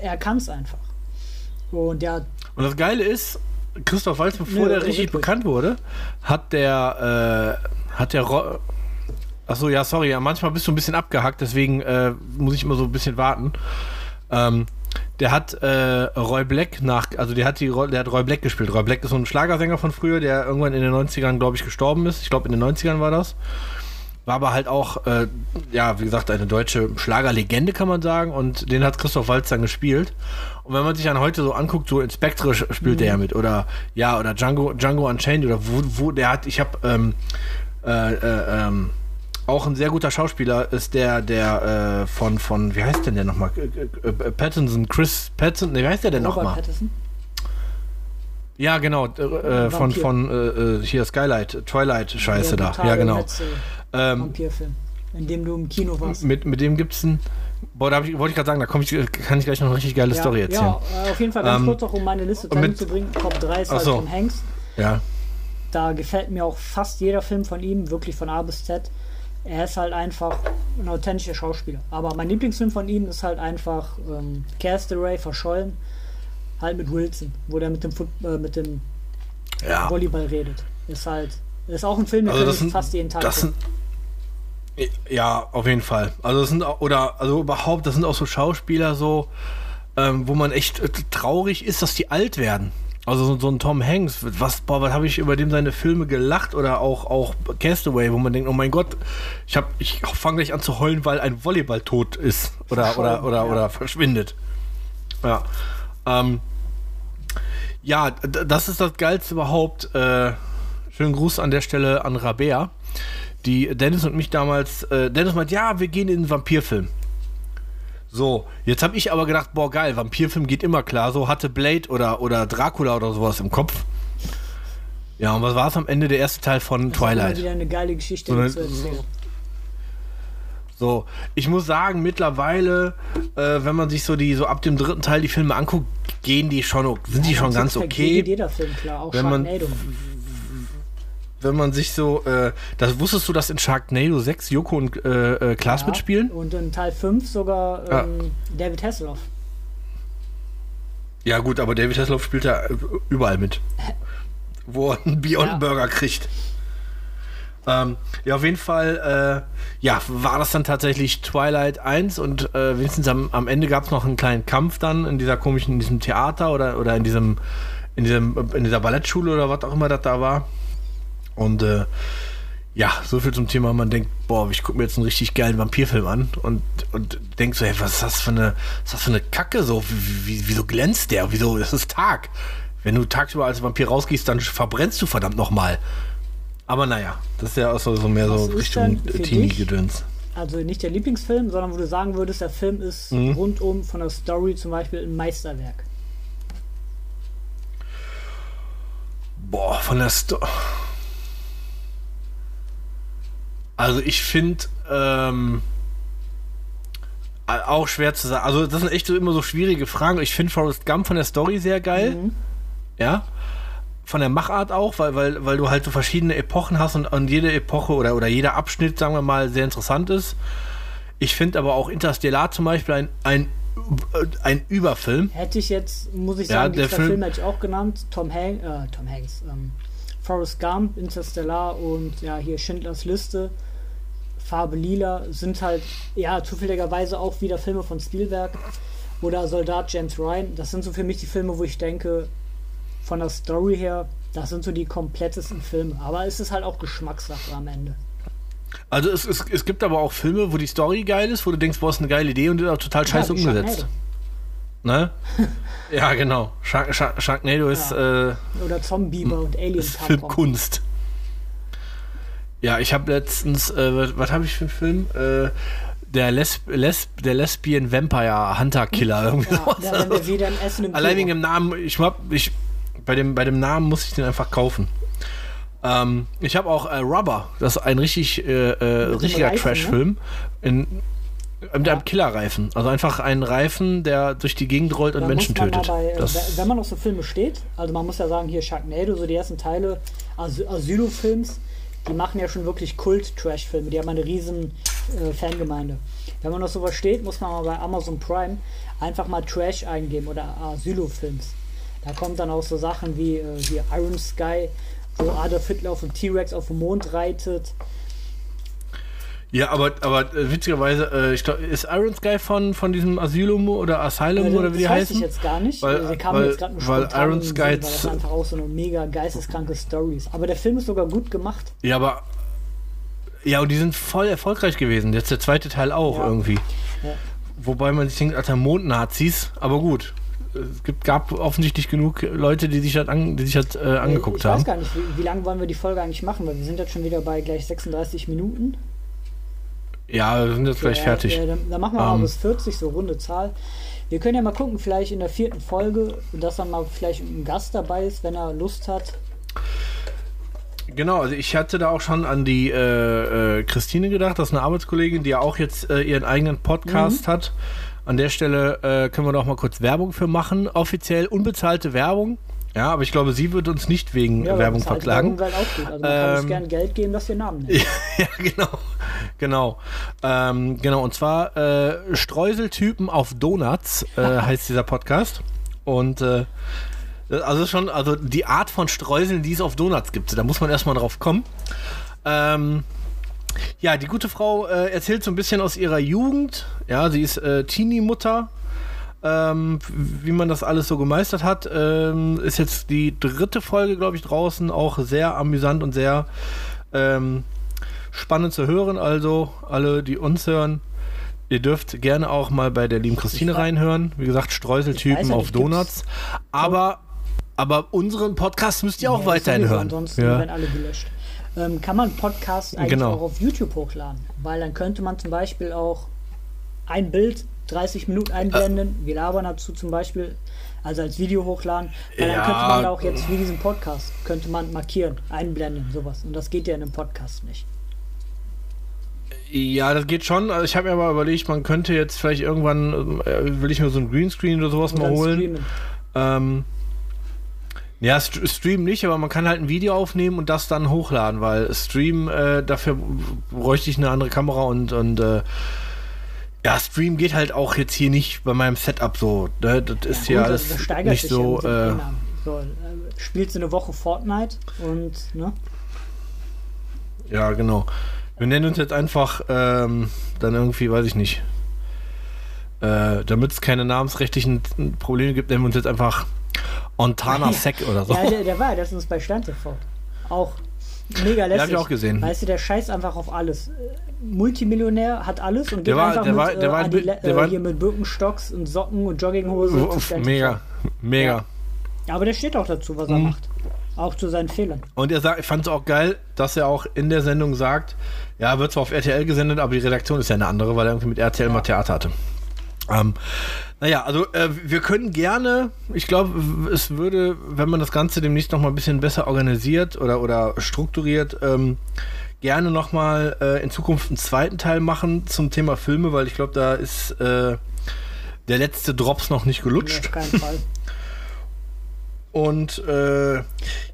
Er kann es einfach. Und, der, Und das Geile ist, Christoph Waltz, bevor Nö, der richtig wirklich. bekannt wurde, hat der, äh, hat der Ro Achso, ja, sorry, ja, manchmal bist du ein bisschen abgehackt, deswegen äh, muss ich immer so ein bisschen warten. Ähm, der hat äh, Roy Black nach, also der hat die der hat Roy Black gespielt. Roy Black ist so ein Schlagersänger von früher, der irgendwann in den 90ern, glaube ich, gestorben ist. Ich glaube, in den 90ern war das. War aber halt auch, äh, ja, wie gesagt, eine deutsche Schlagerlegende, kann man sagen. Und den hat Christoph Waltz dann gespielt. Und wenn man sich dann heute so anguckt, so Inspectre spielt mhm. der ja mit. Oder, ja, oder Django, Django Unchained. Oder wo, wo der hat, ich habe, ähm, äh, äh, ähm, auch ein sehr guter Schauspieler ist der, der äh, von, von, wie heißt denn der nochmal? Äh, äh, Pattinson, Chris Pattinson, ne, wie heißt der denn nochmal? Pattinson? Ja, genau, äh, von, von äh, hier Skylight, Twilight-Scheiße da. Ja, genau. Ähm, Vampirfilm, in dem du im Kino warst. Mit, mit dem gibt's ein. Boah, da ich, wollte ich gerade sagen, da ich, kann ich gleich noch eine richtig geile ja, Story erzählen. Ja, auf jeden Fall ganz ähm, kurz auch, um meine Liste zu bringen. Top 3 ist halt so. Tom Hanks. Ja. Da gefällt mir auch fast jeder Film von ihm, wirklich von A bis Z er ist halt einfach ein authentischer Schauspieler. Aber mein Lieblingsfilm von ihm ist halt einfach ähm, Castaway, verschollen, halt mit Wilson, wo der mit dem, Foot äh, mit dem ja. Volleyball redet. Ist halt, ist auch ein Film, den also ich fast jeden Tag das sind, Ja, auf jeden Fall. Also das sind oder also überhaupt, das sind auch so Schauspieler so, ähm, wo man echt äh, traurig ist, dass die alt werden. Also so, so, ein Tom Hanks, was, boah, was habe ich über dem seine Filme gelacht oder auch, auch Castaway, wo man denkt, oh mein Gott, ich, hab, ich fange gleich an zu heulen, weil ein Volleyball tot ist oder, oder, oder, ja. oder verschwindet. Ja. Ähm, ja, das ist das Geilste überhaupt. Äh, schönen Gruß an der Stelle an Rabea, die Dennis und mich damals, äh, Dennis meint, ja, wir gehen in den Vampirfilm. So, jetzt habe ich aber gedacht, boah, geil, Vampirfilm geht immer klar. So hatte Blade oder, oder Dracula oder sowas im Kopf. Ja, und was war es am Ende der erste Teil von das Twilight? Ist wieder eine geile Geschichte so, zu erzählen. So, ich muss sagen, mittlerweile, äh, wenn man sich so die so ab dem dritten Teil die Filme anguckt, gehen die schon, sind ja, die schon ganz okay. Jeder Film klar, auch wenn man, wenn man sich so, äh, das wusstest du, dass in Sharknado 6 Joko und äh, äh, Klaas ja, mitspielen? Und in Teil 5 sogar ähm, ja. David Hasselhoff. Ja gut, aber David Hasselhoff spielt ja überall mit. <laughs> wo er einen Beyond ja. Burger kriegt. Ähm, ja, auf jeden Fall, äh, ja, war das dann tatsächlich Twilight 1 und äh, wenigstens am, am Ende gab es noch einen kleinen Kampf dann in dieser komischen, in diesem Theater oder, oder in diesem, in diesem, in dieser Ballettschule oder was auch immer das da war. Und äh, ja, so viel zum Thema, man denkt, boah, ich gucke mir jetzt einen richtig geilen Vampirfilm an und, und denkt so, hey, was ist das für eine, was ist das für eine Kacke so? Wie, wie, wieso glänzt der? Wieso, das ist Tag. Wenn du tagsüber als Vampir rausgehst, dann verbrennst du verdammt nochmal. Aber naja, das ist ja auch so, so mehr was so Richtung Teenie-Gedöns. Also nicht der Lieblingsfilm, sondern wo du sagen würdest, der Film ist mhm. rundum von der Story zum Beispiel ein Meisterwerk. Boah, von der Story. Also ich finde ähm, auch schwer zu sagen. Also das sind echt so immer so schwierige Fragen. Ich finde Forrest Gump von der Story sehr geil. Mhm. Ja. Von der Machart auch, weil, weil, weil du halt so verschiedene Epochen hast und, und jede Epoche oder, oder jeder Abschnitt, sagen wir mal, sehr interessant ist. Ich finde aber auch Interstellar zum Beispiel ein, ein, ein Überfilm. Hätte ich jetzt, muss ich sagen, ja, der Film, Film hätte ich auch genannt. Tom, Hank, äh, Tom Hanks, ähm, Forrest Gump, Interstellar und ja, hier Schindlers Liste Farbe Lila sind halt, ja, zufälligerweise auch wieder Filme von Spielberg oder Soldat James Ryan. Das sind so für mich die Filme, wo ich denke, von der Story her Das sind so die komplettesten Filme. Aber es ist halt auch Geschmackssache am Ende. Also es, es, es gibt aber auch Filme, wo die Story geil ist, wo du denkst, boah, ist eine geile Idee und die ist auch total scheiße wie umgesetzt. Ne? <laughs> ja, genau. Shark, Shark, Sharknado ist, äh, Oder Zombieber und Alien ist Filmkunst. Ja, ich habe letztens, äh, was, was habe ich für einen Film? Äh, der, Lesb Lesb der Lesbian Vampire Hunter Killer. Irgendwie Ja, sowas. da wir wieder im Essen im Allein wegen dem Namen, ich hab, ich, bei dem, bei dem Namen muss ich den einfach kaufen. Ähm, ich habe auch äh, Rubber, das ist ein richtig, äh, äh, richtiger Reifen, Trash-Film. In, mit Ja. einem Killerreifen. Also einfach ein Reifen, der durch die Gegend rollt und Da Menschen tötet. Bei, wenn man auf so Filme steht, also man muss ja sagen, hier Sharknado, so die ersten Teile Asy Asylo-Films, die machen ja schon wirklich Kult-Trash-Filme, die haben eine riesen äh, Fangemeinde. Wenn man auf sowas steht, muss man mal bei Amazon Prime einfach mal Trash eingeben oder Asylo-Films. Da kommt dann auch so Sachen wie äh, hier Iron Sky, wo Adolf Hitler auf dem T-Rex auf dem Mond reitet. Ja, aber, aber äh, witzigerweise, äh, ich glaube, ist Iron Sky von, von diesem Asylum oder Asylum Äh, oder wie die das weiß heißen? ich jetzt gar nicht. Weil- Äh, der kam weil- jetzt gerade nur weil Iron Sky weil das einfach auch so eine mega geisteskranke Story ist. Aber der Film ist sogar gut gemacht. Ja, aber. Ja, und die sind voll erfolgreich gewesen. Jetzt der zweite Teil auch Ja. irgendwie. Ja. Wobei man sich denkt, alter, Mondnazis, aber gut. Es gibt, gab offensichtlich genug Leute, die sich das, an, die sich das äh, angeguckt ich haben. weiß gar nicht, wie, wie lange wollen wir die Folge eigentlich machen, weil wir sind jetzt schon wieder bei gleich 36 Minuten. Ja, wir sind jetzt gleich fertig. Ja, dann, dann machen wir mal Ähm. bis 40, so runde Zahl. Wir können ja mal gucken, vielleicht in der vierten Folge, dass dann mal vielleicht ein Gast dabei ist, wenn er Lust hat. Genau, also ich hatte da auch schon an die äh, äh, Christine gedacht, das ist eine Arbeitskollegin, die ja auch jetzt äh, ihren eigenen Podcast Mhm. hat. An der Stelle äh, können wir doch mal kurz Werbung für machen. Offiziell unbezahlte Werbung. Ja, aber ich glaube, sie wird uns nicht wegen Ja, Werbung bezahlte verklagen. Werbung. Also man kann uns Ähm, gerne Geld geben, dass wir Namen nennen. <laughs> ja, genau. Genau. Ähm, genau, und zwar äh, Streuseltypen auf Donuts äh, <laughs> heißt dieser Podcast. Und äh, das- also schon, also die Art von Streuseln, die es auf Donuts gibt, da muss man erstmal drauf kommen. Ähm, ja, die gute Frau äh, erzählt so ein bisschen aus ihrer Jugend. Ja, sie ist äh, Teenie-Mutter. Ähm, wie man das alles so gemeistert hat, ähm, ist jetzt die dritte Folge, glaube ich, draußen. Auch sehr amüsant und sehr ähm, spannend zu hören. Also, alle, die uns hören, ihr dürft gerne auch mal bei der lieben Christine reinhören. Wie gesagt, Streuseltypen auf Donuts. Aber, aber unseren Podcast müsst ihr auch Ja, weiterhin hören. Ansonsten Ja. werden alle gelöscht. Ähm, kann man Podcasts eigentlich Genau. auch auf YouTube hochladen? Weil dann könnte man zum Beispiel auch ein Bild 30 Minuten einblenden. Wir labern dazu zum Beispiel, also als Video hochladen. Weil Ja. dann könnte man auch jetzt wie diesen Podcast, könnte man markieren, einblenden, sowas. Und das geht ja in einem Podcast nicht. Ja, das geht schon. Also ich habe mir aber überlegt, man könnte jetzt vielleicht irgendwann, äh, will ich mir so ein Greenscreen oder sowas mal holen. streamen. Ähm, ja, st Stream nicht, aber man kann halt ein Video aufnehmen und das dann hochladen, weil Stream, äh, dafür bräuchte ich eine andere Kamera und, und äh, ja, Stream geht halt auch jetzt hier nicht bei meinem Setup so. Ne? Das ist Ja, hier gut, alles das steigert nicht sich so. ja Äh, Einnahmen. so, äh, spielst du eine Woche Fortnite und ne? ja, genau. Wir nennen uns jetzt einfach ähm, dann irgendwie, weiß ich nicht. Äh, Damit es keine namensrechtlichen Probleme gibt, nennen wir uns jetzt einfach Ontana <laughs> Sec oder so. Ja, der, der war ja letztens bei Stern TV. Auch mega lässig. hab ich auch gesehen. Weißt du, der scheißt einfach auf alles. Multimillionär hat alles und geht war- einfach der mit, war- der äh, war ein Adile- Bi- der äh, war- hier mit Birkenstocks und Socken und Jogginghose zu Stern Mega, mega. Ja, aber der steht auch dazu, was Mhm. er macht. Auch zu seinen Fehlern. Und er sagt, ich fand es auch geil, dass er auch in der Sendung sagt, ja, wird zwar auf RTL gesendet, aber die Redaktion ist ja eine andere, weil er irgendwie mit RTL mal Theater hatte. Ähm, naja, also äh, wir können gerne, ich glaube, es würde, wenn man das Ganze demnächst noch mal ein bisschen besser organisiert oder, oder strukturiert, ähm, gerne noch mal äh, in Zukunft einen zweiten Teil machen zum Thema Filme, weil ich glaube, da ist äh, der letzte Drops noch nicht gelutscht. auf keinen Fall. Und äh,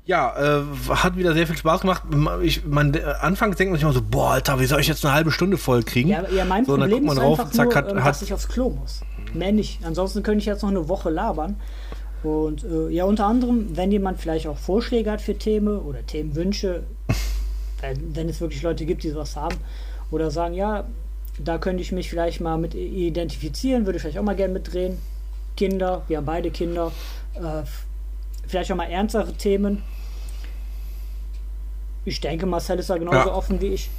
ja, äh, hat wieder sehr viel Spaß gemacht. Ich, man, äh, anfangs denkt man sich immer so, boah, Alter, wie soll ich jetzt eine halbe Stunde voll kriegen? Ja, ja mein so, Problem guckt ist drauf, einfach zack, nur, hat, ähm, hat, dass ich aufs Klo muss. Mehr nicht. Ansonsten könnte ich jetzt noch eine Woche labern. Und äh, ja, unter anderem, wenn jemand vielleicht auch Vorschläge hat für Themen oder Themenwünsche, <laughs> wenn, wenn es wirklich Leute gibt, die sowas haben, oder sagen, ja, da könnte ich mich vielleicht mal mit identifizieren, würde ich vielleicht auch mal gerne mitdrehen. Kinder, wir haben beide Kinder, äh, vielleicht auch mal ernstere Themen. ich denke, Marcel ist da genauso ja. offen wie ich.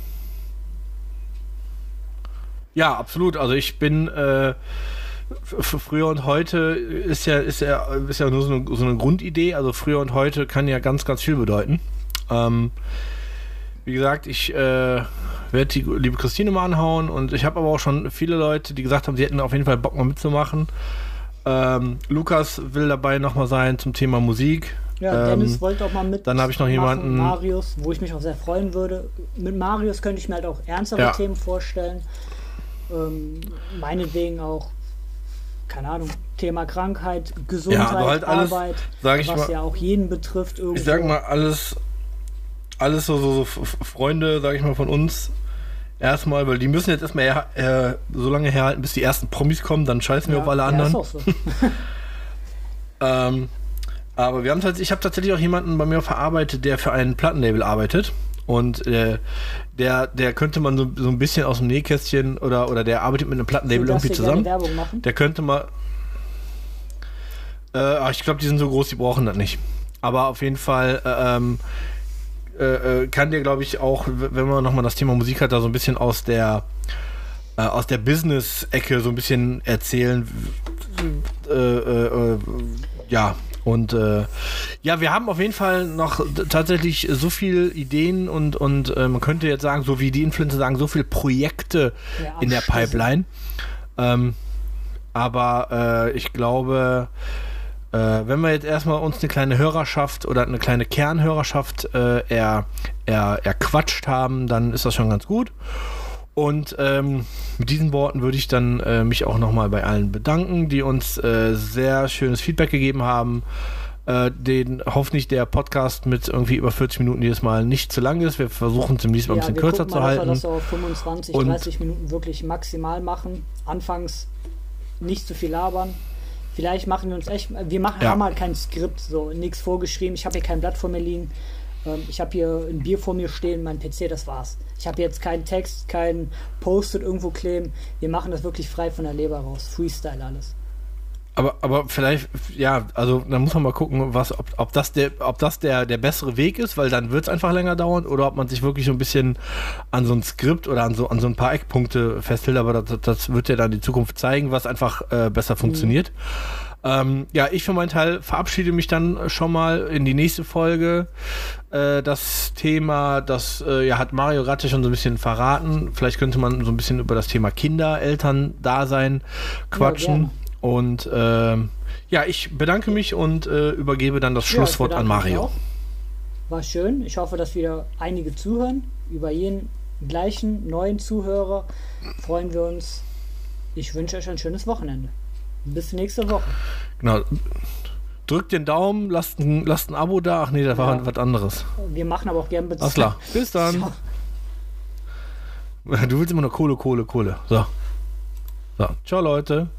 Ja, absolut. Also ich bin äh, früher und heute ist ja, ist ja, ist ja nur so eine, so eine, Grundidee. Also früher und heute kann ja ganz, ganz viel bedeuten. Ähm, wie gesagt, ich äh, werde die liebe Christine mal anhauen und ich habe aber auch schon viele Leute, die gesagt haben, sie hätten auf jeden Fall Bock mal mitzumachen. Ähm, Lukas will dabei nochmal sein zum Thema Musik. Ja, Dennis ähm, wollte auch mal mit. Dann habe ich noch jemanden. Marius, wo ich mich auch sehr freuen würde. Mit Marius könnte ich mir halt auch ernstere ja. Themen vorstellen. Ähm, meinetwegen auch, keine Ahnung, Thema Krankheit, Gesundheit, ja, halt alles, Arbeit, was mal, ja auch jeden betrifft. Irgendwo. Ich sag mal, alles, alles so, so, so Freunde, sag ich mal, von uns. Erstmal, weil die müssen jetzt erstmal äh, so lange herhalten, bis die ersten Promis kommen, dann scheißen wir ja, auf alle anderen. Ja, so. <laughs> ähm, aber wir haben ich habe tatsächlich auch jemanden bei mir verarbeitet, der für ein Plattenlabel arbeitet. Und äh, der, der könnte man so, so ein bisschen aus dem Nähkästchen oder, oder der arbeitet mit einem Plattenlabel irgendwie zusammen. Der könnte mal. Äh, ich glaube, die sind so groß, die brauchen das nicht. Aber auf jeden Fall äh, ähm, äh, äh, kann der, glaube ich, auch, wenn man nochmal das Thema Musik hat, da so ein bisschen aus der äh, aus der Business-Ecke so ein bisschen erzählen. ja, und äh, ja, wir haben auf jeden Fall noch tatsächlich so viele Ideen und, und äh, man könnte jetzt sagen, so wie die Influencer sagen, so viele Projekte ja, in der Pipeline. Ähm, aber äh, ich glaube, äh, wenn wir jetzt erstmal uns eine kleine Hörerschaft oder eine kleine Kernhörerschaft äh, er, er, erquatscht haben, dann ist das schon ganz gut. Und ähm, mit diesen Worten würde ich dann äh, mich auch nochmal bei allen bedanken, die uns äh, sehr schönes Feedback gegeben haben. Äh, den hoffentlich der Podcast mit irgendwie über 40 Minuten jedes Mal nicht zu lang ist. Wir versuchen es nächsten Mal ein bisschen kürzer zu halten. Dass wir das auf 25, 30 Minuten wirklich maximal machen. Anfangs nicht zu viel labern. Vielleicht machen wir uns echt, wir machen, ja. haben halt kein Skript, so nichts vorgeschrieben. Ich habe hier kein Blatt vor mir liegen. Ähm, ich habe hier ein Bier vor mir stehen, mein PC, das war's. Ich habe jetzt keinen Text, keinen Post-it irgendwo kleben. Wir machen das wirklich frei von der Leber raus. Freestyle alles. Aber, aber vielleicht, ja, also dann muss man mal gucken, was, ob, ob das, der, ob das der, der bessere Weg ist, weil dann wird es einfach länger dauern, oder ob man sich wirklich so ein bisschen an so ein Skript oder an so, an so ein paar Eckpunkte festhält, aber das, das wird ja dann die Zukunft zeigen, was einfach äh, besser funktioniert. Mhm. Ähm, ja, ich für meinen Teil verabschiede mich dann schon mal in die nächste Folge. Äh, das Thema, das äh, ja, hat Mario gerade schon so ein bisschen verraten. Vielleicht könnte man so ein bisschen über das Thema Kinder, Eltern, Dasein quatschen. Ja, und äh, ja, ich bedanke mich und äh, übergebe dann das Schlusswort ja, an Mario. War schön. Ich hoffe, dass wieder einige zuhören. Über jeden gleichen neuen Zuhörer freuen wir uns. Ich wünsche euch ein schönes Wochenende. Bis nächste Woche. Genau. Drückt den Daumen, lasst ein, lasst ein Abo da. Ach nee, das war was anderes. Wir machen aber auch gern Bezahlen. Alles klar. Bis dann. So. <laughs> Du willst immer nur Kohle, Kohle, Kohle. So. So. Ciao, Leute.